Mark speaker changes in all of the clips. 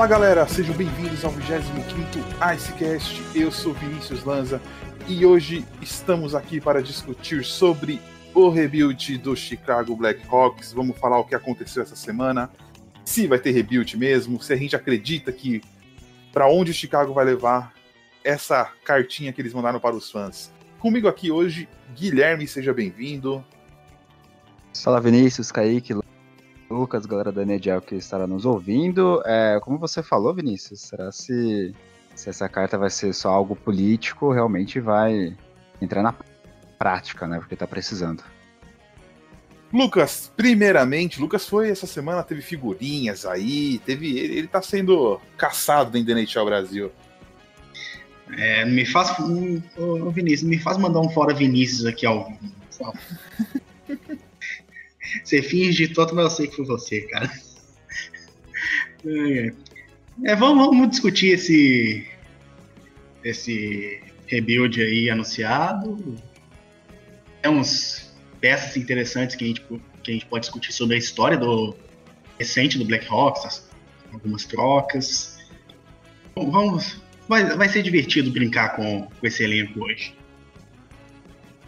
Speaker 1: Fala galera, sejam bem-vindos ao 25 Icecast. Eu sou Vinícius Lanza e hoje estamos aqui para discutir sobre o rebuild do Chicago Blackhawks. Vamos falar o que aconteceu essa semana, se vai ter rebuild mesmo, se a gente acredita que para onde o Chicago vai levar essa cartinha que eles mandaram para os fãs. Comigo aqui hoje, Guilherme, seja bem-vindo.
Speaker 2: Fala Vinícius, Kaique, Lucas, galera da Nedial que estará nos ouvindo. É, como você falou, Vinícius, será se, se essa carta vai ser só algo político, realmente vai entrar na prática, né? Porque tá precisando.
Speaker 1: Lucas, primeiramente, Lucas foi essa semana, teve figurinhas aí, teve. Ele, ele tá sendo caçado dentro da NHL Brasil.
Speaker 3: É, me faz. Ô, Vinícius, me faz mandar um fora Vinícius aqui ao Você finge todo, mas eu sei que foi você, cara. É, vamos, vamos discutir esse. Esse rebuild aí anunciado. É uns peças interessantes que a gente, que a gente pode discutir sobre a história do recente do Blackhawks, algumas trocas. Bom, vamos, vai, vai ser divertido brincar com, com esse elenco hoje.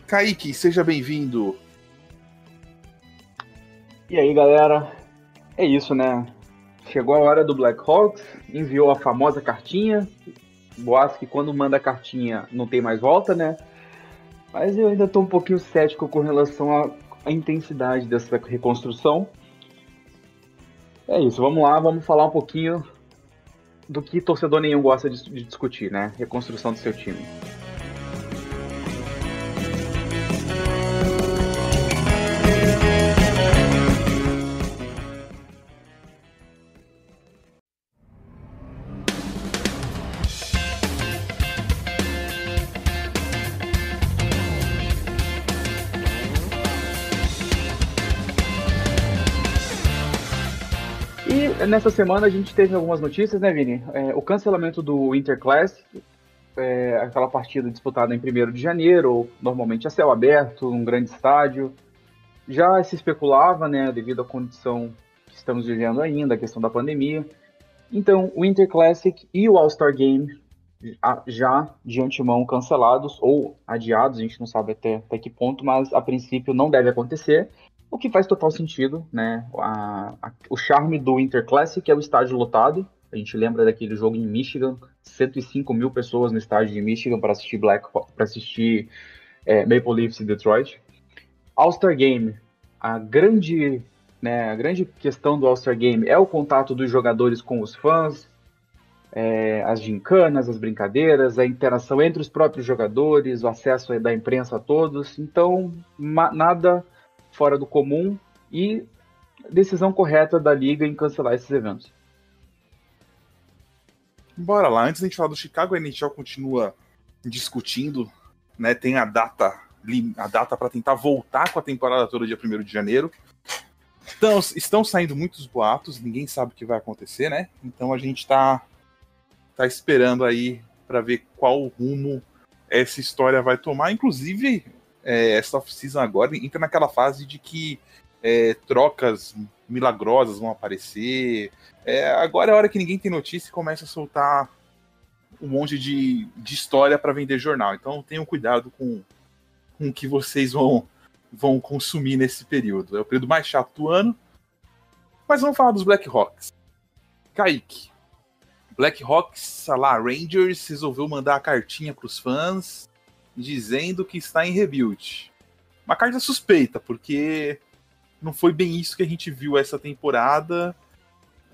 Speaker 1: Kaique, seja bem-vindo.
Speaker 4: E aí, galera? É isso, né? Chegou a hora do Black Hawks, enviou a famosa cartinha. Boas que quando manda a cartinha não tem mais volta, né? Mas eu ainda tô um pouquinho cético com relação à, intensidade dessa reconstrução. É isso, vamos lá, vamos falar um pouquinho do que torcedor nenhum gosta de, de discutir, né? Reconstrução do seu time. Nessa semana a gente teve algumas notícias, né, Vini? É, o cancelamento do Interclass, é, aquela partida disputada em 1 de janeiro, normalmente a céu aberto, num grande estádio. Já se especulava, né, devido à condição que estamos vivendo ainda, a questão da pandemia. Então, o Interclassic e o All-Star Game já de antemão cancelados ou adiados, a gente não sabe até, até que ponto, mas a princípio não deve acontecer. O que faz total sentido, né? A, a, o charme do Interclassic é o estádio lotado. A gente lembra daquele jogo em Michigan, 105 mil pessoas no estádio de Michigan para assistir Black para assistir é, Maple Leafs e Detroit. All-Star Game, a grande, né, a grande questão do All-Star Game é o contato dos jogadores com os fãs, é, as gincanas, as brincadeiras, a interação entre os próprios jogadores, o acesso da imprensa a todos. Então, nada fora do comum e decisão correta da liga em cancelar esses eventos.
Speaker 1: Bora lá, antes a gente falar do Chicago, a NHL continua discutindo, né? Tem a data a data para tentar voltar com a temporada toda dia 1 de janeiro. Então, estão saindo muitos boatos, ninguém sabe o que vai acontecer, né? Então a gente está tá esperando aí para ver qual rumo essa história vai tomar. Inclusive, é, essa off-season agora entra naquela fase de que é, trocas milagrosas vão aparecer. É, agora é a hora que ninguém tem notícia e começa a soltar um monte de, de história para vender jornal. Então tenham cuidado com, com o que vocês vão, vão consumir nesse período. É o período mais chato do ano. Mas vamos falar dos Black Hawks. Kaique. Black Hawks, lá, Rangers resolveu mandar a cartinha para os fãs dizendo que está em rebuild. Uma carta suspeita, porque não foi bem isso que a gente viu essa temporada,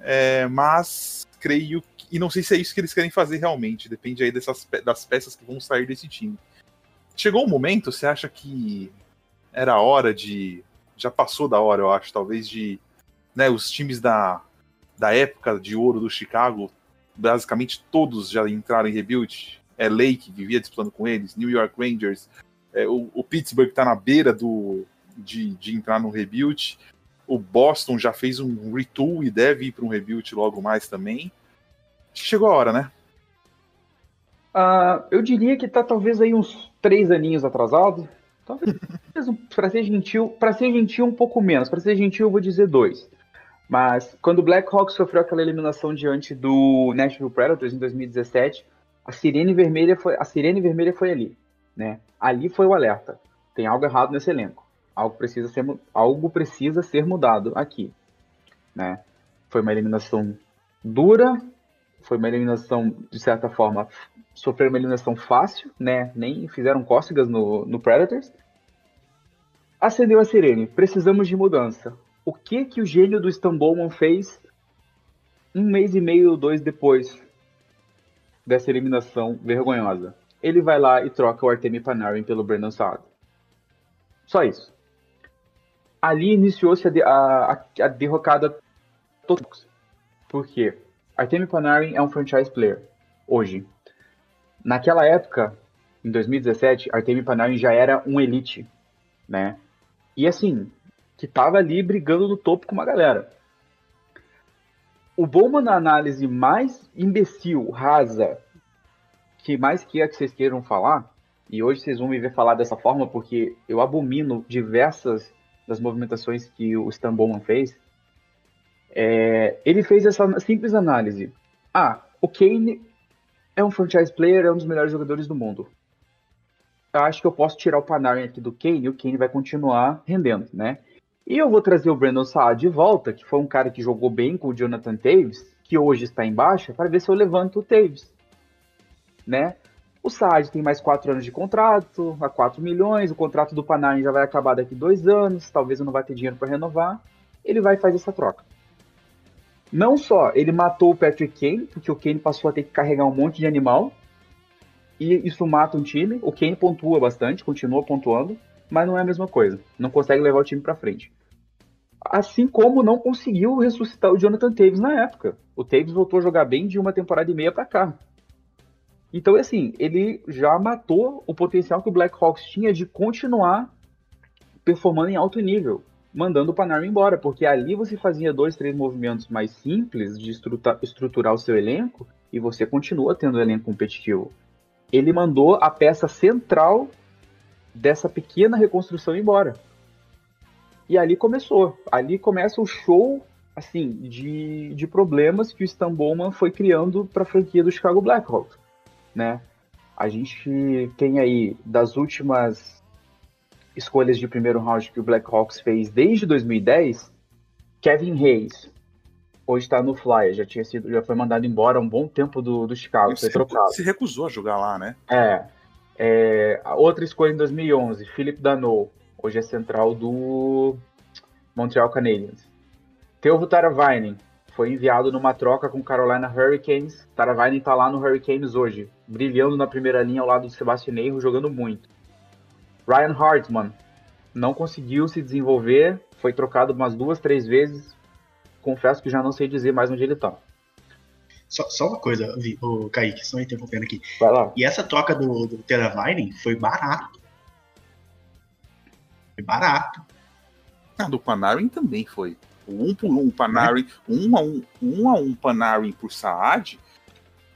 Speaker 1: é, mas creio que, e não sei se é isso que eles querem fazer realmente, depende aí dessas, das peças que vão sair desse time. Chegou um momento, você acha que era hora de. Já passou da hora, eu acho, talvez, de. Né, os times da, da época de ouro do Chicago, basicamente todos já entraram em rebuild é, Lake, que vivia disputando com eles, New York Rangers, é, o, o, Pittsburgh está na beira do, de, de entrar no rebuild, o Boston já fez um retool e deve ir para um rebuild logo mais também. Chegou a hora, né?
Speaker 4: Uh, eu diria que está talvez aí uns três aninhos atrasado. Talvez para ser gentil, para ser gentil um pouco menos. Para ser gentil, eu vou dizer dois. Mas quando o Blackhawks sofreu aquela eliminação diante do Nashville Predators em 2017, a sirene vermelha foi a sirene vermelha foi ali, né? Ali foi o alerta. Tem algo errado nesse elenco. Algo precisa ser algo precisa ser mudado aqui, né? Foi uma eliminação dura, foi uma eliminação de certa forma sofreram uma eliminação fácil, né? Nem fizeram cócegas no, no Predators. Acendeu a sirene. Precisamos de mudança o que que o gênio do Stan Bowman fez um mês e meio ou dois depois dessa eliminação vergonhosa. Ele vai lá e troca o Artemi Panarin pelo Brandon Saad. Só isso. Ali iniciou-se a, a, a, derrocada total. Por quê? Artemi Panarin é um franchise player, hoje. Naquela época, em 2017, Artemi Panarin já era um elite, né? E assim, que estava ali brigando no topo com uma galera. O Bowman, na análise mais imbecil, rasa, que mais que é que vocês queiram falar, e hoje vocês vão me ver falar dessa forma porque eu abomino diversas das movimentações que o Stan Bowman fez, é, ele fez essa simples análise. Ah, o Kane é um franchise player, é um dos melhores jogadores do mundo. Eu acho que eu posso tirar o Panarin aqui do Kane e o Kane vai continuar rendendo, né? E eu vou trazer o Brandon Saad de volta, que foi um cara que jogou bem com o Jonathan Taves, que hoje está em baixa, para ver se eu levanto o Taves. Né? O Saad tem mais quatro anos de contrato, a 4 milhões, o contrato do Panarin já vai acabar daqui dois anos, talvez eu não vai ter dinheiro para renovar. Ele vai fazer essa troca. Não só ele matou o Patrick Kane, porque o Kane passou a ter que carregar um monte de animal, e isso mata um time. O Kane pontua bastante, continua pontuando, mas não é a mesma coisa. Não consegue levar o time para frente. Assim como não conseguiu ressuscitar o Jonathan Taves na época. O Taves voltou a jogar bem de uma temporada e meia para cá. Então, assim, ele já matou o potencial que o Blackhawks tinha de continuar performando em alto nível, mandando o Panarin embora, porque ali você fazia dois, três movimentos mais simples de estruturar o seu elenco e você continua tendo um elenco competitivo. Ele mandou a peça central dessa pequena reconstrução embora. E ali começou. Ali começa o show assim de, de problemas que o Stan Bowman foi criando para a franquia do Chicago Blackhawks, né? A gente tem aí das últimas escolhas de primeiro round que o Blackhawks fez desde 2010, Kevin Hayes hoje está no Flyers, já tinha sido, já foi mandado embora há um bom tempo do, do Chicago,
Speaker 1: foi trocado. Se recusou a jogar lá, né?
Speaker 4: É. é outra escolha em 2011, Philip Dano, hoje é central do Montreal Canadiens. Teuvo Taravainen foi enviado numa troca com Carolina Hurricanes. Taravainen está lá no Hurricanes hoje, brilhando na primeira linha ao lado do Sebastian Sebastianeiro, jogando muito. Ryan Hartman não conseguiu se desenvolver, foi trocado umas duas, três vezes. Confesso que já não sei dizer mais onde ele está.
Speaker 3: Só, só, uma coisa, o Kaique, só interrompendo aqui.
Speaker 4: Vai lá.
Speaker 3: E essa troca do, do Teravainen foi barato. Foi barato.
Speaker 1: A do Panarin também foi. um por um Panarin, um a um, um a um Panarin por Saad,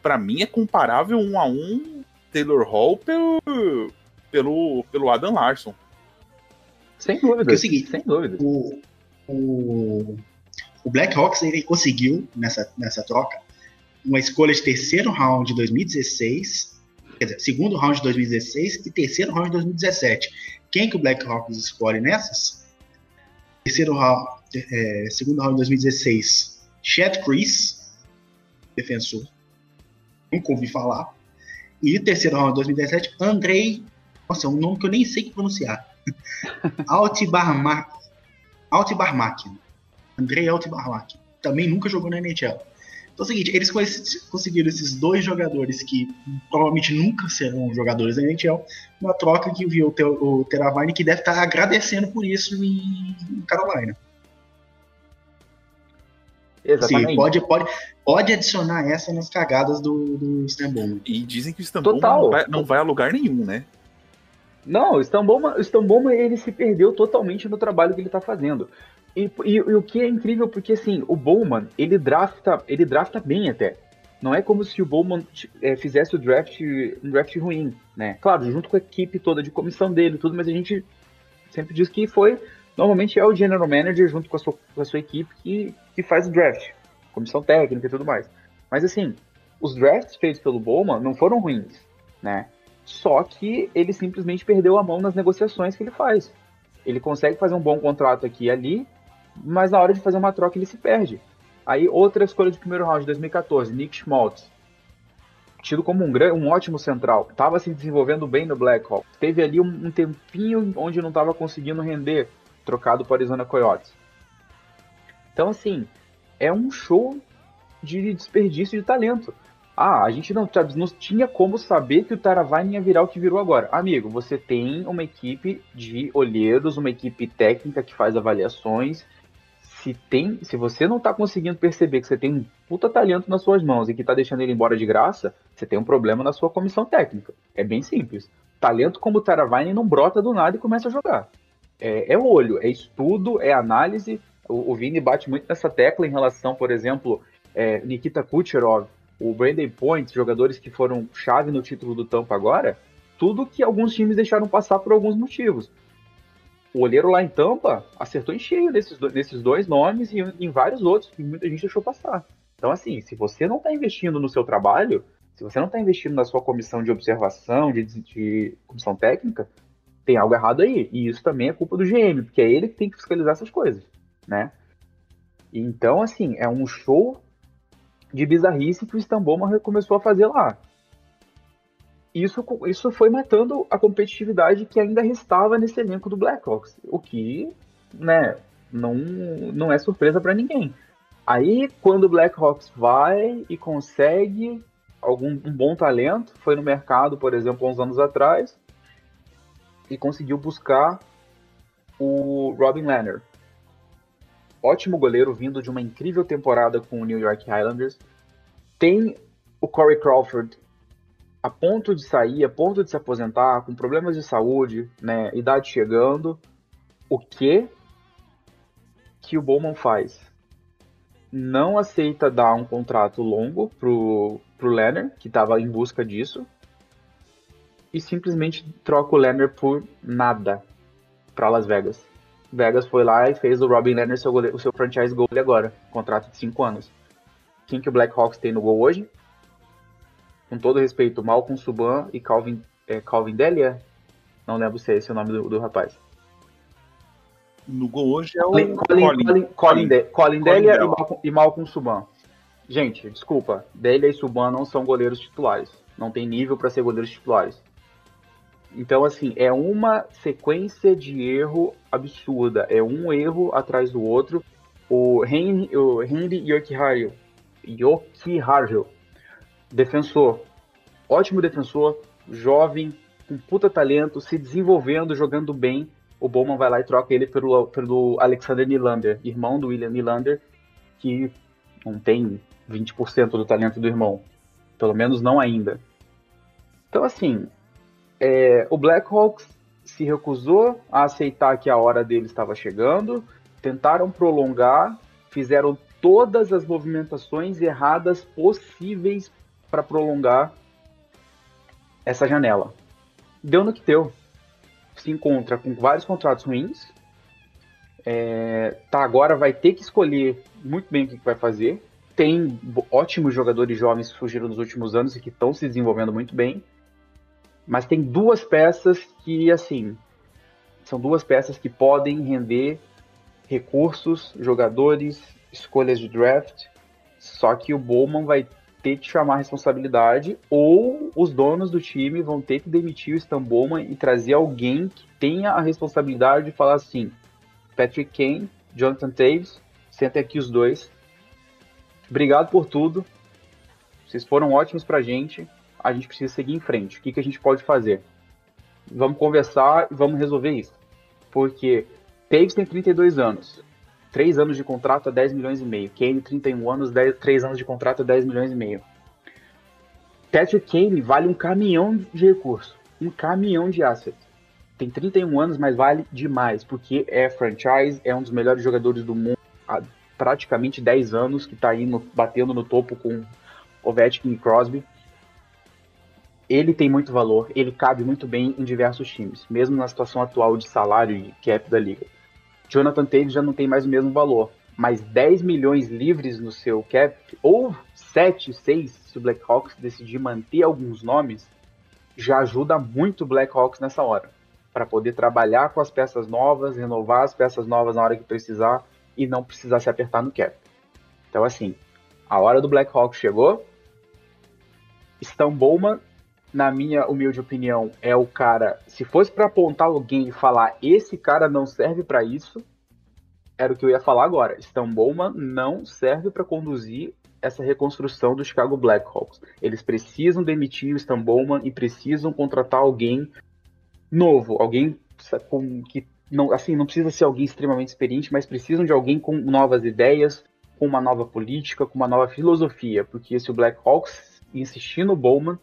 Speaker 1: para mim é comparável um a um Taylor Hall pelo, pelo, pelo Adam Larson.
Speaker 4: Sem dúvida.
Speaker 3: é o seguinte,
Speaker 4: sem dúvida.
Speaker 3: O, o, o Blackhawks ele conseguiu nessa, nessa troca uma escolha de terceiro round de 2016, quer dizer, segundo round de 2016 e terceiro round de 2017. Quem que o Blackhawks escolhe nessas? Terceiro round, é, segundo round de 2016, Chad Chris, defensor. Nunca ouvi falar. E terceiro round de 2017, Andrei. Nossa, é um nome que eu nem sei pronunciar. Altibarmak. Altibarmak. Andrei Altibarmak. Também nunca jogou na NHL. Então é o seguinte, eles conseguiram esses dois jogadores que provavelmente nunca serão jogadores da NHL, uma troca que viu o Teravine que deve estar agradecendo por isso em Carolina.
Speaker 4: Exatamente. Sim,
Speaker 3: pode, pode, pode adicionar essa nas cagadas do, do Istanbul.
Speaker 1: E dizem que o Istanbul não vai, não vai a lugar nenhum, né?
Speaker 4: Não, o Istanbul, o ele se perdeu totalmente no trabalho que ele está fazendo. E, e, e, o que é incrível, porque assim, o Bowman, ele drafta, ele drafta bem até. Não é como se o Bowman é, fizesse o draft, um draft ruim, né? Claro, junto com a equipe toda de comissão dele tudo, mas a gente sempre diz que foi Normalmente é o general manager junto com a sua, com a sua equipe que, que faz o draft, comissão técnica e tudo mais. Mas assim, os drafts feitos pelo Bowman não foram ruins, né? Só que ele simplesmente perdeu a mão nas negociações que ele faz. Ele consegue fazer um bom contrato aqui e ali, mas na hora de fazer uma troca ele se perde. Aí, outra escolha de primeiro round de 2014, Nick Schmaltz. Tido como um, um ótimo central. Estava se desenvolvendo bem no Blackhawks. Teve ali um, um tempinho onde não estava conseguindo render, trocado para Arizona Coyotes. Então, assim, é um show de desperdício de talento. Ah, a gente não, não tinha como saber que o Taravainen ia virar o que virou agora. Amigo, você tem uma equipe de olheiros, uma equipe técnica que faz avaliações. Se, tem, se você não está conseguindo perceber que você tem um puta talento nas suas mãos e que está deixando ele embora de graça, você tem um problema na sua comissão técnica. É bem simples. Talento como o Taravainen não brota do nada e começa a jogar. É, é olho, é estudo, é análise. O, o Vini bate muito nessa tecla em relação, por exemplo, é, Nikita Kucherov, o Brandon Point, jogadores que foram chave no título do Tampa agora, tudo que alguns times deixaram passar por alguns motivos. O olheiro lá em Tampa acertou em cheio nesses dois nomes e em vários outros que muita gente deixou passar. Então, assim, se você não está investindo no seu trabalho, se você não está investindo na sua comissão de observação, de, de, comissão técnica, tem algo errado aí. E isso também é culpa do GM, porque é ele que tem que fiscalizar essas coisas, né? Então, assim, é um show de bizarrice que o Istanbul começou a fazer lá. Isso, isso foi matando a competitividade que ainda restava nesse elenco do Blackhawks, o que né, não, não é surpresa para ninguém. Aí, quando o Blackhawks vai e consegue algum um bom talento, foi no mercado, por exemplo, uns anos atrás, e conseguiu buscar o Robin Leonard, ótimo goleiro vindo de uma incrível temporada com o New York Highlanders. Tem o Corey Crawford a ponto de sair, a ponto de se aposentar, com problemas de saúde, né, idade chegando. O que que o Bowman faz? Não aceita dar um contrato longo pro, pro Lenner, que estava em busca disso, e simplesmente troca o Lenner por nada para Las Vegas. Vegas foi lá e fez o Robin Leonard seu o seu franchise goal agora, contrato de 5 anos. Quem que o Blackhawks tem no gol hoje? Com todo respeito, Malcolm Subban e Calvin, é, Calvin Delia? Não lembro se é esse o nome do, do rapaz.
Speaker 1: No gol hoje é o
Speaker 4: Colin, Colin, Colin, Colin, De, Colin Delia e Malcolm, e Malcolm Subban. Gente, desculpa, Delia e Subban não são goleiros titulares. Não tem nível para ser goleiros titulares. Então, assim, é uma sequência de erro absurda. É um erro atrás do outro. O Henry, o Henry Yokiharu, Yokiharu, defensor, ótimo defensor, jovem, com puta talento, se desenvolvendo, jogando bem. O Bowman vai lá e troca ele pelo, pelo Alexander Nylander, irmão do William Nylander, que não tem 20% do talento do irmão. Pelo menos não ainda. Então, assim, é, o Blackhawks se recusou a aceitar que a hora dele estava chegando, tentaram prolongar, fizeram todas as movimentações erradas possíveis para prolongar essa janela. Deu no que deu. Se encontra com vários contratos ruins. É, tá, agora vai ter que escolher muito bem o que, que vai fazer. Tem ótimos jogadores jovens que surgiram nos últimos anos e que estão se desenvolvendo muito bem. Mas tem duas peças que, assim, são duas peças que podem render recursos, jogadores, escolhas de draft. Só que o Bowman vai ter que chamar a responsabilidade ou os donos do time vão ter que demitir o Stan Bowman e trazer alguém que tenha a responsabilidade de falar assim: Patrick Kane, Jonathan Taves, sentem aqui os dois. Obrigado por tudo. Vocês foram ótimos pra gente a gente precisa seguir em frente. O que, que a gente pode fazer? Vamos conversar e vamos resolver isso. Porque Taves tem 32 anos. 3 anos de contrato a 10 milhões e meio. Kane, 31 anos, 10, 3 anos de contrato a 10 milhões e meio. Patrick Kane vale um caminhão de recurso. Um caminhão de asset. Tem 31 anos, mas vale demais. Porque é franchise, é um dos melhores jogadores do mundo há praticamente 10 anos, que está aí no, batendo no topo com Ovechkin e Crosby ele tem muito valor, ele cabe muito bem em diversos times, mesmo na situação atual de salário e cap da liga. Jonathan Taves já não tem mais o mesmo valor. Mas 10 milhões livres no seu cap, ou 7, 6, se o Blackhawks decidir manter alguns nomes, já ajuda muito o Blackhawks nessa hora. Para poder trabalhar com as peças novas, renovar as peças novas na hora que precisar e não precisar se apertar no cap. Então, assim, a hora do Blackhawks chegou. Stan Bowman na minha humilde opinião, é o cara. Se fosse para apontar alguém e falar esse cara não serve para isso, era o que eu ia falar agora. Stan Bowman não serve para conduzir essa reconstrução do Chicago Blackhawks. Eles precisam demitir o Stan Bowman e precisam contratar alguém novo, alguém com que não, assim, não precisa ser alguém extremamente experiente, mas precisam de alguém com novas ideias, com uma nova política, com uma nova filosofia, porque se o Blackhawks insistir no Bowman,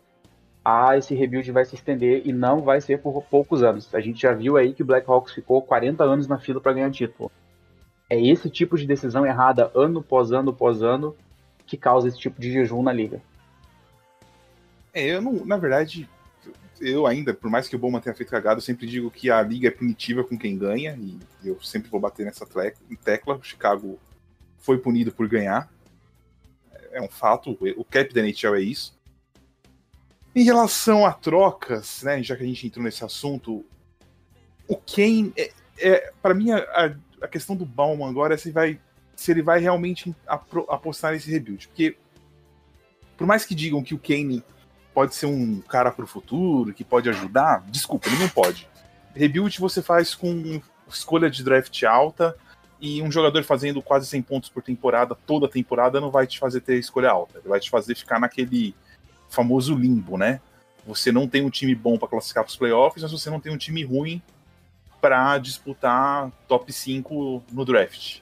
Speaker 4: ah, esse rebuild vai se estender e não vai ser por poucos anos. A gente já viu aí que o Blackhawks ficou 40 anos na fila para ganhar título. É esse tipo de decisão errada, ano após ano após ano, que causa esse tipo de jejum na liga.
Speaker 1: É, eu não, na verdade, eu ainda, por mais que o Bowman tenha feito cagado, eu sempre digo que a liga é punitiva com quem ganha, e eu sempre vou bater nessa tecla. O Chicago foi punido por ganhar. É um fato, o cap da NHL é isso. Em relação a trocas, né, já que a gente entrou nesse assunto, o Kane, é, é para mim, a, a, questão do Bauman agora é se, vai, se ele vai realmente apostar nesse rebuild. Porque, por mais que digam que o Kane pode ser um cara para o futuro, que pode ajudar, desculpa, ele não pode. Rebuild você faz com escolha de draft alta e um jogador fazendo quase 100 pontos por temporada, toda temporada, não vai te fazer ter escolha alta. Ele vai te fazer ficar naquele famoso limbo, né? Você não tem um time bom para classificar para os playoffs, mas você não tem um time ruim para disputar top 5 no draft.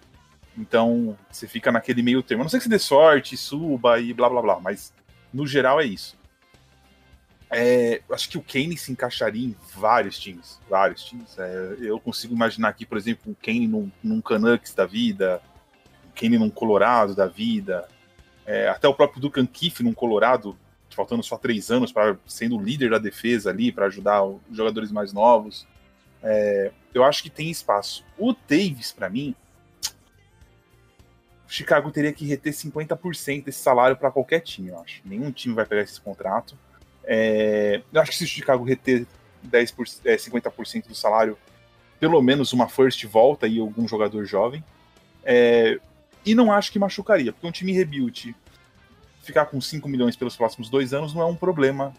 Speaker 1: Então, você fica naquele meio termo. A não sei que você dê sorte, suba e blá blá blá, mas no geral é isso. É, acho que o Kane se encaixaria em vários times. Vários times. É, eu consigo imaginar aqui, por exemplo, o Kane num, num Canucks da vida, o Kane num Colorado da vida, é, até o próprio Ducan Keefe num Colorado faltando só três anos para sendo o líder da defesa ali, para ajudar os jogadores mais novos. É, eu acho que tem espaço. O Davis, para mim, o Chicago teria que reter 50% desse salário para qualquer time, eu acho. Nenhum time vai pegar esse contrato. É, eu acho que se o Chicago reter 10%, é, 50% do salário, pelo menos uma first volta e algum jogador jovem. É, e não acho que machucaria, porque um time rebuild ficar com 5 milhões pelos próximos dois anos não é um problema.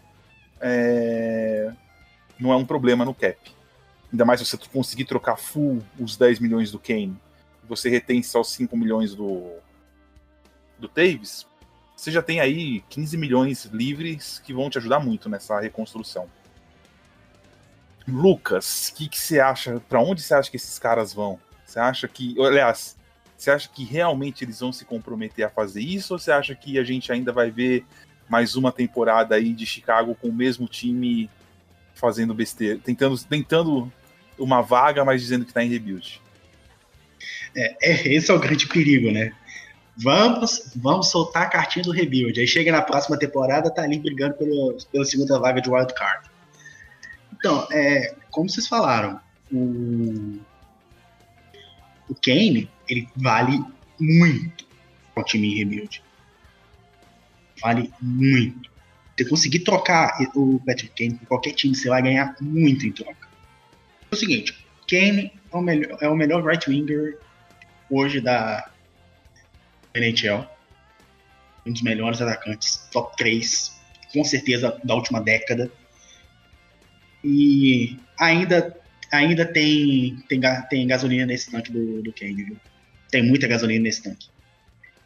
Speaker 1: É... Não é um problema no cap. Ainda mais se você conseguir trocar full os 10 milhões do Kane, você retém só 5 milhões do, do Taves, você já tem aí 15 milhões livres que vão te ajudar muito nessa reconstrução. Lucas, o que, que você acha? Para onde você acha que esses caras vão? Você acha que. Aliás, você acha que realmente eles vão se comprometer a fazer isso ou você acha que a gente ainda vai ver mais uma temporada aí de Chicago com o mesmo time fazendo besteira, tentando, tentando uma vaga, mas dizendo que está em rebuild?
Speaker 3: É, é, esse é o grande perigo, né? Vamos, vamos soltar a cartinha do rebuild. Aí chega na próxima temporada, tá ali brigando pelo, pela segunda vaga de wild card. Então, é, como vocês falaram, o, o Kane, ele vale muito para o time em rebuild. Vale muito. Se conseguir trocar o Patrick Kane com qualquer time, você vai ganhar muito em troca. É o seguinte, Kane é o melhor, é o melhor right winger hoje da NHL. Um dos melhores atacantes, top 3, com certeza da última década. E ainda ainda tem, tem, tem gasolina nesse tanque do, do Kane, viu? Tem muita gasolina nesse tanque.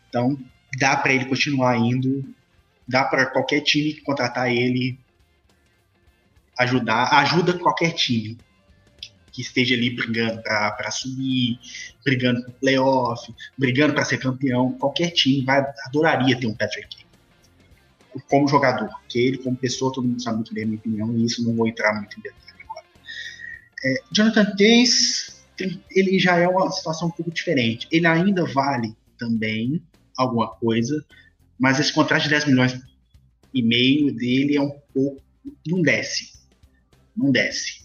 Speaker 3: Então, dá para ele continuar indo, dá para qualquer time que contratar ele ajudar, ajuda qualquer time que esteja ali brigando para subir, brigando para playoff, brigando para ser campeão. Qualquer time vai, adoraria ter um Patrick Kane como jogador, que ele como pessoa todo mundo sabe muito bem a minha opinião e isso não vou entrar muito em detalhe. É, Jonathan Tays, ele já é uma situação um pouco diferente. Ele ainda vale também alguma coisa, mas esse contrato de 10 milhões e meio dele é um pouco. não desce. Não desce.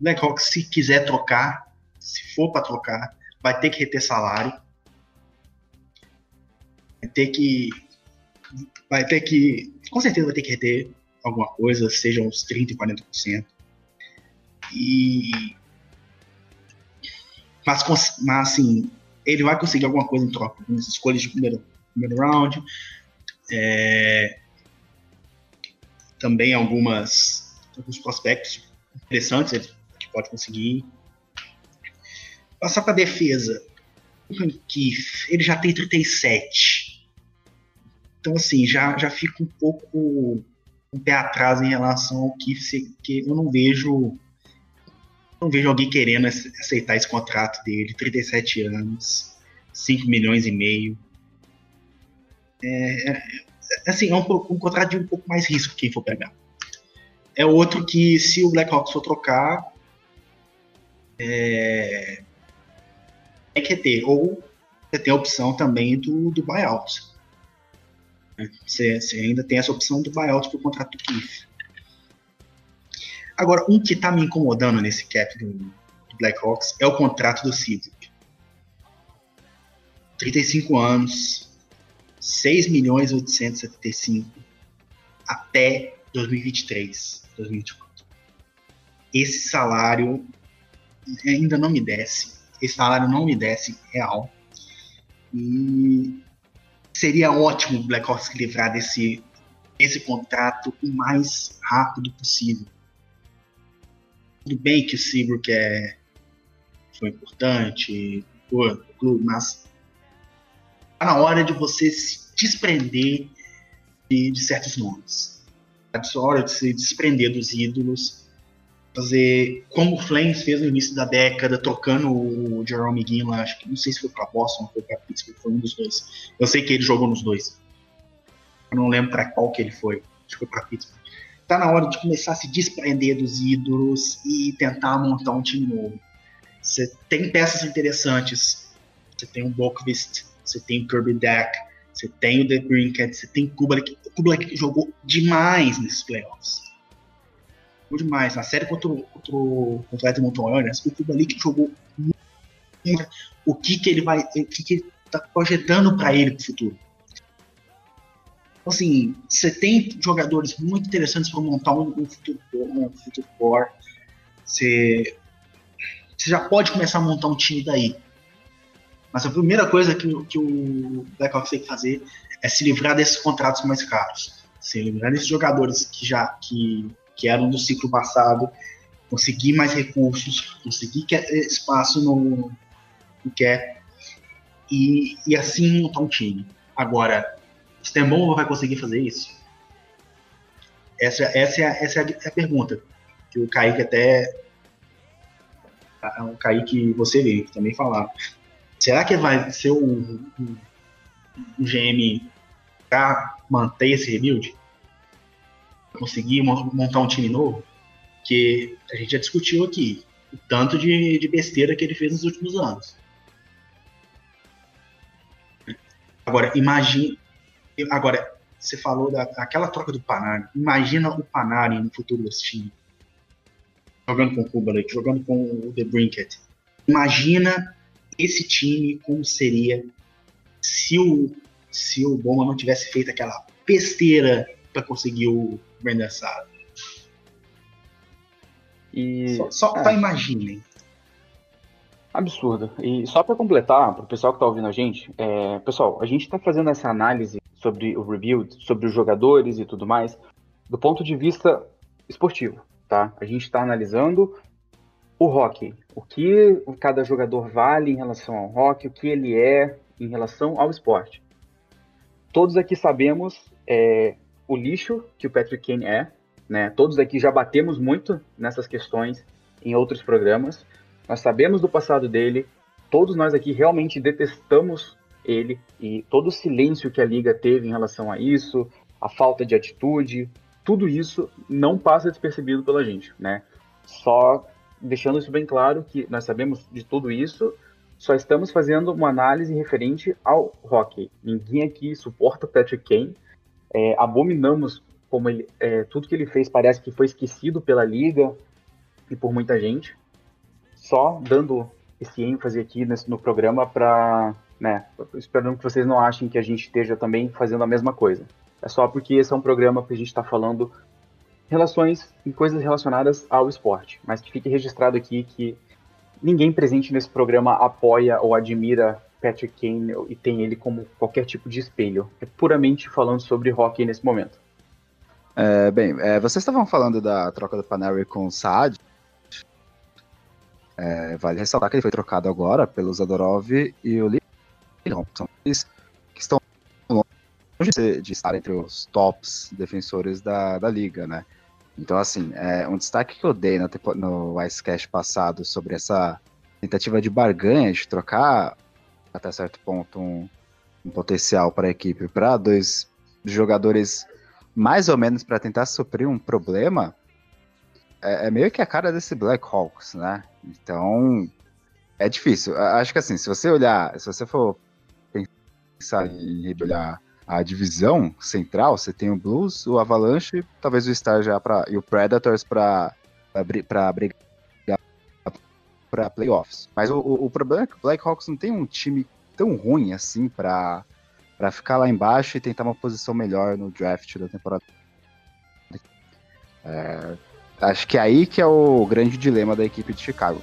Speaker 3: Blackhawks, se quiser trocar, se for para trocar, vai ter que reter salário. Vai ter que. Vai ter que. Com certeza vai ter que reter alguma coisa, seja uns 30% e 40%. E. Mas, mas assim, ele vai conseguir alguma coisa em troca. Escolhas de primeiro, primeiro round. É, também algumas alguns prospectos interessantes que pode conseguir. Passar para a defesa. O Keith, ele já tem 37. Então, assim, já, já fica um pouco um pé atrás em relação ao Keith, que eu não vejo não vejo alguém querendo aceitar esse contrato dele, 37 anos, 5 milhões e meio. É, é, assim, é um, um contrato de um pouco mais risco quem for pegar. É outro que, se o Blackhawks for trocar, é, tem que ter. Ou você tem a opção também do, do buyout. Você, você ainda tem essa opção do buyout para o contrato do Keith. Agora, um que está me incomodando nesse cap do, do Blackhawks é o contrato do Cedric. 35 anos, 6 milhões 875 até 2023, 2024. Esse salário ainda não me desce. Esse salário não me desce real. E seria ótimo o Blackhawks livrar desse esse contrato o mais rápido possível. Tudo bem que Seabrook é, foi importante, foi, mas tá na hora de você se desprender de, de certos nomes. Tá na hora de se desprender dos ídolos, fazer como o Flames fez no início da década, trocando o Jerome Guin acho que não sei se foi para Boston ou foi para Pittsburgh, foi um dos dois. Eu sei que ele jogou nos dois. Eu não lembro para qual que ele foi. Acho que foi para Pittsburgh. Tá na hora de começar a se desprender dos ídolos e tentar montar um time novo. Você tem peças interessantes. Você tem o Bokvist, você tem o Kirby Deck, você tem o The Brinket, você tem o Kubelik. O Kubelik jogou demais nesses playoffs. Jogou demais. Na série contra, contra, contra o Edmonton Oilers, o Kubelik jogou muito. O que, que ele vai. O que, que ele tá projetando para ele pro futuro. Então, assim, você tem jogadores muito interessantes para montar um, um futuro um futuro core. Você, você já pode começar a montar um time daí. Mas a primeira coisa que, que o Blackhawks tem que fazer é se livrar desses contratos mais caros. Se livrar desses jogadores que já que, que eram do ciclo passado, conseguir mais recursos, conseguir espaço no, no cap e, e assim montar um time. Agora, Stemon vai conseguir fazer isso? Essa, essa, é, a, essa é a pergunta que o Kaique até o Kaique você veio também falar será que vai ser o, o GM para manter esse rebuild? Conseguir montar um time novo? Que a gente já discutiu aqui o tanto de, de besteira que ele fez nos últimos anos. Agora, imagine. Agora, você falou daquela troca do Panari. Imagina o Panari no futuro desse time. Jogando com o Kubalek, jogando com o The Brinket. Imagina esse time como seria se o, se o Boma não tivesse feito aquela besteira para conseguir o Brandon Saad. E... Só, só é. imaginem.
Speaker 4: Absurdo. E só para completar, para o pessoal que está ouvindo a gente, é, pessoal, a gente está fazendo essa análise sobre o rebuild, sobre os jogadores e tudo mais, do ponto de vista esportivo, tá? A gente está analisando o hockey, o que cada jogador vale em relação ao hockey, o que ele é em relação ao esporte. Todos aqui sabemos é, o lixo que o Patrick Kane é, né? Todos aqui já batemos muito nessas questões em outros programas. Nós sabemos do passado dele, todos nós aqui realmente detestamos ele e todo o silêncio que a liga teve em relação a isso, a falta de atitude, tudo isso não passa despercebido pela gente, né? Só deixando isso bem claro que nós sabemos de tudo isso, só estamos fazendo uma análise referente ao hockey. Ninguém aqui suporta Patrick Kane. É, abominamos como ele, é, tudo que ele fez parece que foi esquecido pela liga e por muita gente. Só dando esse ênfase aqui nesse, no programa para, né, esperando que vocês não achem que a gente esteja também fazendo a mesma coisa. É só porque esse é um programa que a gente está falando relações e coisas relacionadas ao esporte, mas que fique registrado aqui que ninguém presente nesse programa apoia ou admira Patrick Kane e tem ele como qualquer tipo de espelho. É puramente falando sobre hockey nesse momento.
Speaker 2: É, bem, é, vocês estavam falando da troca do Panary com o Saad. É, vale ressaltar que ele foi trocado agora pelo Zadorov e o São eles que estão longe de, de, estar entre os tops defensores da, da liga, né? Então, assim, é, um destaque que eu dei no, no Icecast passado sobre essa tentativa de barganha, de trocar até certo ponto um, um potencial para a equipe para dois jogadores mais ou menos para tentar suprir um problema, é, é, meio que a cara desse Black Hawks, né? Então, é difícil. Acho que assim, se você olhar, se você for pensar em olhar a divisão central, você tem o Blues, o Avalanche, talvez o Star já para e o Predators para para brigar para playoffs. Mas o, o, problema é que o Blackhawks não tem um time tão ruim assim para para ficar lá embaixo e tentar uma posição melhor no draft da temporada. É, acho que é aí que é o grande dilema da equipe de Chicago.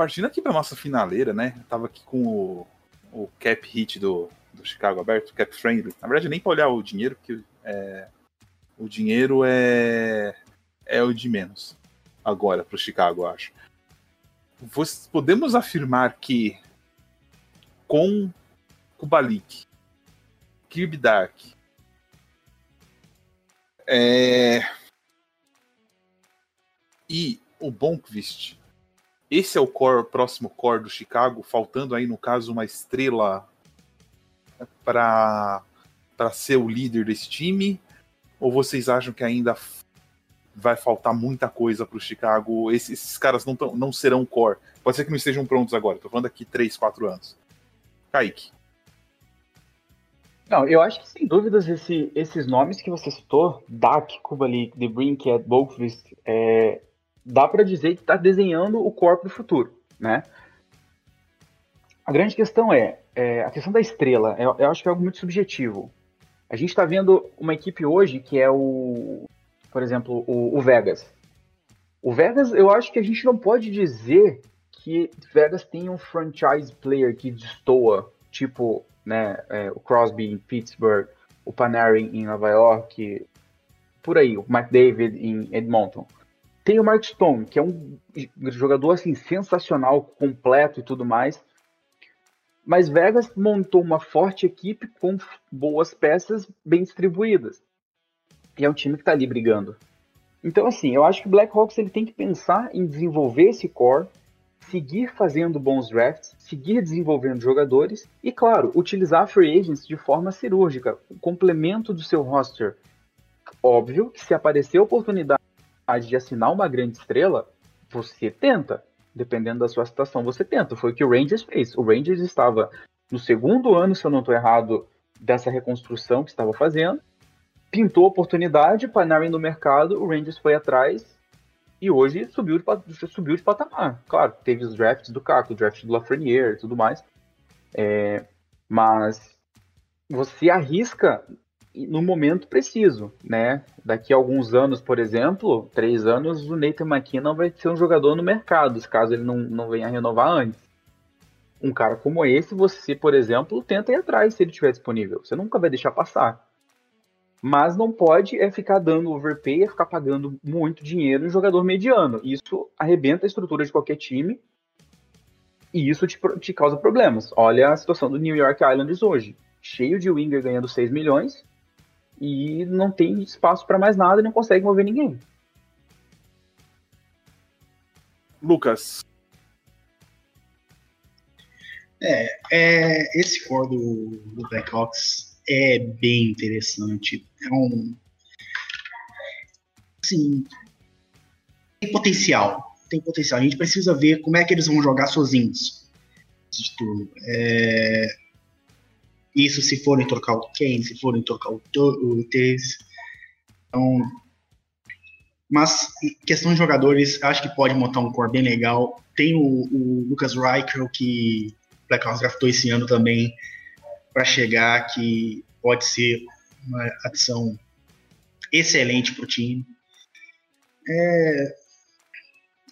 Speaker 1: partindo aqui para nossa finaleira, né? Eu tava aqui com o, o cap hit do, do Chicago aberto, cap friendly. Na verdade, nem para olhar o dinheiro, porque é, o dinheiro é, é o de menos agora para o Chicago, eu acho. podemos afirmar que com Kubalik, Kirby Dark, é, e o Bonkvist esse é o core, próximo core do Chicago, faltando aí, no caso, uma estrela para ser o líder desse time? Ou vocês acham que ainda vai faltar muita coisa para o Chicago? Esses, esses, caras não, tão, não serão core. Pode ser que não estejam prontos agora. Estou falando aqui 3, 4 anos. Kaique.
Speaker 4: Não, eu acho que sem dúvidas esse, esses nomes que você citou, Dak, Kubalik, The Brinket, Bolkvist, é, dá para dizer que está desenhando o corpo do futuro, né? A grande questão é, é a questão da estrela. Eu, eu, acho que é algo muito subjetivo. A gente está vendo uma equipe hoje que é o, por exemplo, o, o, Vegas. O Vegas, eu acho que a gente não pode dizer que Vegas tem um franchise player que destoa, tipo, né, é, o Crosby em Pittsburgh, o Panarin em Nova York, por aí, o McDavid em Edmonton. Tem o Mark Stone, que é um jogador assim sensacional, completo e tudo mais. Mas Vegas montou uma forte equipe com boas peças bem distribuídas. E é um time que está ali brigando. Então, assim, eu acho que o Blackhawks ele tem que pensar em desenvolver esse core, seguir fazendo bons drafts, seguir desenvolvendo jogadores e, claro, utilizar free agents de forma cirúrgica, o complemento do seu roster. Óbvio que se aparecer oportunidade de assinar uma grande estrela, você tenta. Dependendo da sua situação, você tenta. Foi o que o Rangers fez. O Rangers estava no segundo ano, se eu não estou errado, dessa reconstrução que estava fazendo. Pintou a oportunidade, Panarin no mercado, o Rangers foi atrás e hoje subiu de, subiu de patamar. Claro, teve os drafts do Caco, o draft do Lafreniere e tudo mais. É, mas você arrisca no momento preciso, né? Daqui a alguns anos, por exemplo, três anos, o Nathan McKinnon vai ser um jogador no mercado, caso ele não, não venha renovar antes. Um cara como esse, você, por exemplo, tenta ir atrás se ele estiver disponível. Você nunca vai deixar passar. Mas não pode é ficar dando overpay, é ficar pagando muito dinheiro em jogador mediano. Isso arrebenta a estrutura de qualquer time e isso te, te causa problemas. Olha a situação do New York Islanders hoje. Cheio de winger ganhando 6 milhões e não tem espaço para mais nada e não consegue mover ninguém.
Speaker 1: Lucas.
Speaker 3: É, é esse core do, do Blackhawks é bem interessante. É um. Assim. Tem potencial. Tem potencial. A gente precisa ver como é que eles vão jogar sozinhos. De turno. É, isso se forem trocar o Kane, se forem trocar o, o Tays. Então, mas questão de jogadores, acho que pode montar um core bem legal. Tem o, o Lucas Reichel, que o Blackhawks draftou esse ano também para chegar, que pode ser uma adição excelente para o time. É,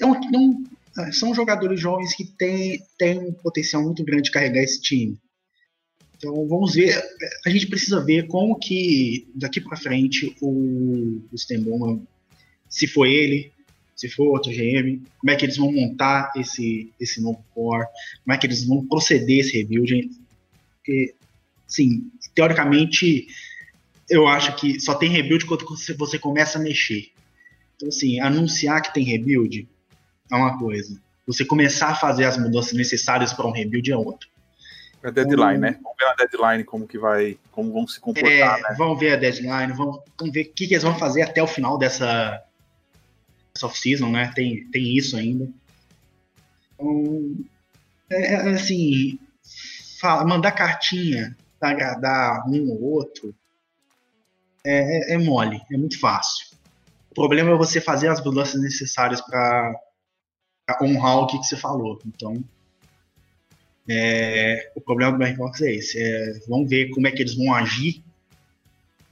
Speaker 3: é um, é um, são jogadores jovens que têm, têm um potencial muito grande de carregar esse time. Então vamos ver, a gente precisa ver como que daqui para frente o, o se for ele, se for outro GM, como é que eles vão montar esse, esse novo core, como é que eles vão proceder esse rebuild. Porque, sim, teoricamente, eu acho que só tem rebuild quando você começa a mexer. Então, assim, anunciar que tem rebuild é uma coisa. Você começar a fazer as mudanças necessárias para um rebuild é outra.
Speaker 1: A deadline, né? Vamos ver a deadline como que vai, como vão se comportar,
Speaker 3: é,
Speaker 1: né?
Speaker 3: Vamos ver a deadline, vamos, vamos ver o que, que, eles vão fazer até o final dessa, dessa off-season, né? Tem, tem isso ainda. Então, é, é assim, fala, mandar cartinha para agradar um ou outro é, é, é, mole, é muito fácil. O problema é você fazer as mudanças necessárias para honrar o que, que você falou. Então, é, o problema do Blackhawks é esse. É, vamos ver como é que eles vão agir.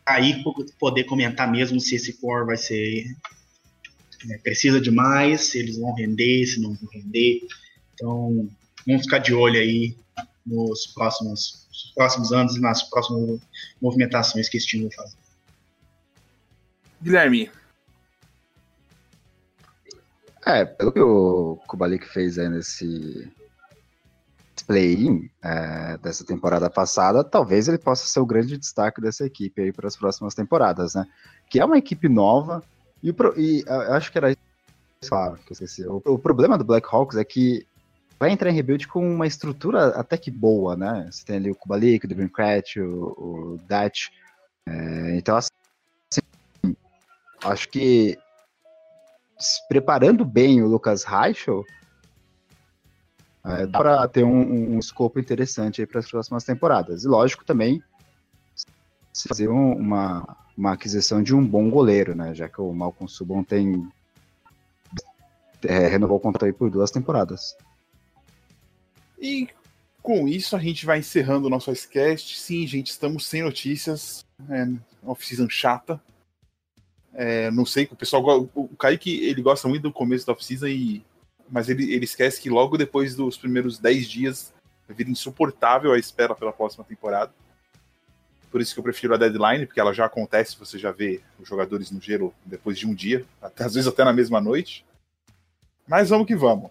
Speaker 3: Aí poder comentar mesmo se esse core vai ser é, precisa demais, se eles vão render, se não vão render. Então, vamos ficar de olho aí nos próximos, nos próximos anos e nas próximas movimentações que esse time vai fazer.
Speaker 1: Guilherme.
Speaker 2: É, pelo que o Kubalik fez aí nesse play-in é, dessa temporada passada, talvez ele possa ser o grande destaque dessa equipe aí para as próximas temporadas, né? Que é uma equipe nova e, e acho que era claro, que eu esqueci. O, o, problema do Blackhawks é que vai entrar em rebuild com uma estrutura até que boa, né? Você tem ali o Kubalik, o Devin Kratch, o, o Dutch. É, então, assim, acho que preparando bem o Lucas Reichel, é, dá para ter um, um, escopo interessante para as próximas temporadas. E lógico também fazer um, uma, uma aquisição de um bom goleiro, né? Já que o Malcolm Subon tem é, renovou o contrato aí por duas temporadas.
Speaker 1: E com isso a gente vai encerrando o nosso Icecast. Sim, gente, estamos sem notícias. É, off-season chata. É, não sei, o pessoal. O Kaique ele gosta muito do começo da off-season e mas ele, ele esquece que logo depois dos primeiros 10 dias vira insuportável a espera pela próxima temporada. Por isso que eu prefiro a deadline, porque ela já acontece, você já vê os jogadores no gelo depois de um dia, até, às vezes até na mesma noite. Mas vamos que vamos.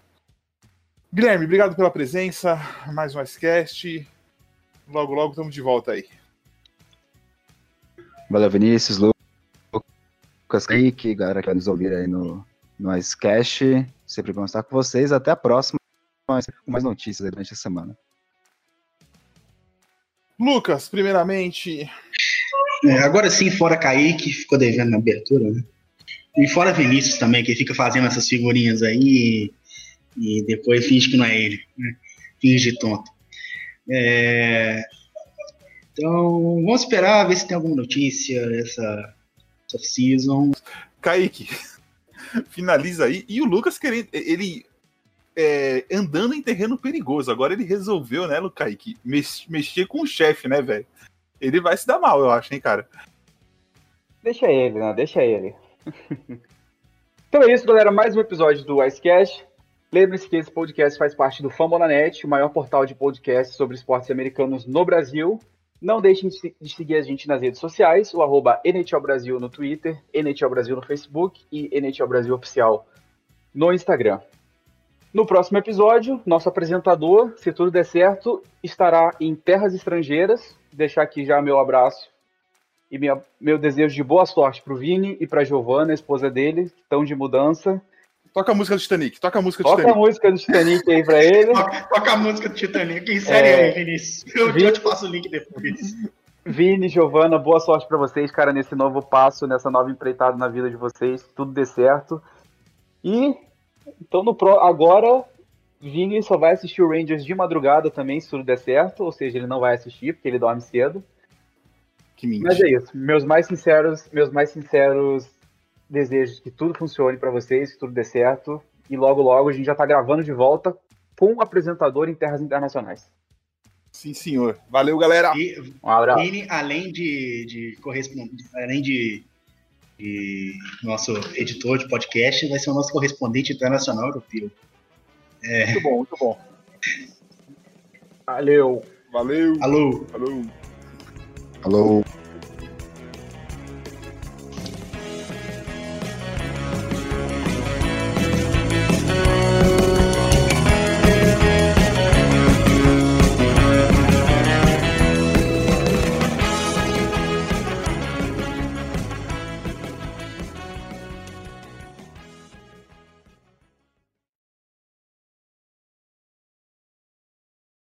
Speaker 1: Guilherme, obrigado pela presença. Mais um Icecast. Logo, logo estamos de volta aí.
Speaker 2: Valeu, Vinícius, Lucas, Kaique, galera que vai nos ouvir aí no, no Icecast. Sempre bom estar com vocês. Até a próxima, com mais notícias durante a semana.
Speaker 1: Lucas, primeiramente.
Speaker 3: É, agora sim, fora Kaique, ficou devendo na abertura, né? E fora Vinícius também, que fica fazendo essas figurinhas aí e, e depois finge que não é ele, né? Finge de tonto. É... Então, vamos esperar, ver se tem alguma notícia essa, essa season.
Speaker 1: Kaique, finaliza aí. E o Lucas querendo. Ele. É, andando em terreno perigoso. Agora ele resolveu, né? Mex, mexer com o chefe, né, velho? ele vai se dar mal, eu acho, hein, cara.
Speaker 4: Deixa ele, né? Deixa ele. então é isso, galera. Mais um episódio do Icecast. Lembre-se que esse podcast faz parte do Fambonanet, o maior portal de podcasts sobre esportes americanos no Brasil. Não deixem de seguir a gente nas redes sociais, o arroba NHL Brasil no Twitter, NHL Brasil no Facebook e NHL Brasil Oficial no Instagram. No próximo episódio, nosso apresentador, se tudo der certo, estará em terras estrangeiras. Deixar aqui já meu abraço e minha, meu desejo de boa sorte para o Vini e para a Giovana, esposa dele, que estão de mudança.
Speaker 1: Toca a música do Titanic, toca a música
Speaker 4: do toca Titanic. Toca a música do Titanic aí para ele.
Speaker 3: toca, toca, a música do Titanic. Quem série é, aí, Vinícius? Eu, Vini, eu te passo o link depois.
Speaker 4: Vini, Giovana, boa sorte para vocês, cara, nesse novo passo, nessa nova empreitada na vida de vocês. Tudo dê certo. E então no pro, agora Vini só vai assistir o Rangers de madrugada também, se tudo der certo, ou seja, ele não vai assistir porque ele dorme cedo. Que mentira. Mas é isso. Meus mais sinceros, meus mais sinceros desejos que tudo funcione para vocês, que tudo dê certo e logo logo a gente já tá gravando de volta com o um apresentador em terras internacionais.
Speaker 1: Sim, senhor. Valeu, galera. E,
Speaker 3: um abraço. Vini, além de, de correspondente, além de e nosso editor de podcast vai ser o nosso correspondente internacional europeu.
Speaker 1: É... Muito bom, muito bom.
Speaker 4: Valeu.
Speaker 1: Valeu.
Speaker 3: Alô.
Speaker 1: Alô.
Speaker 2: Alô.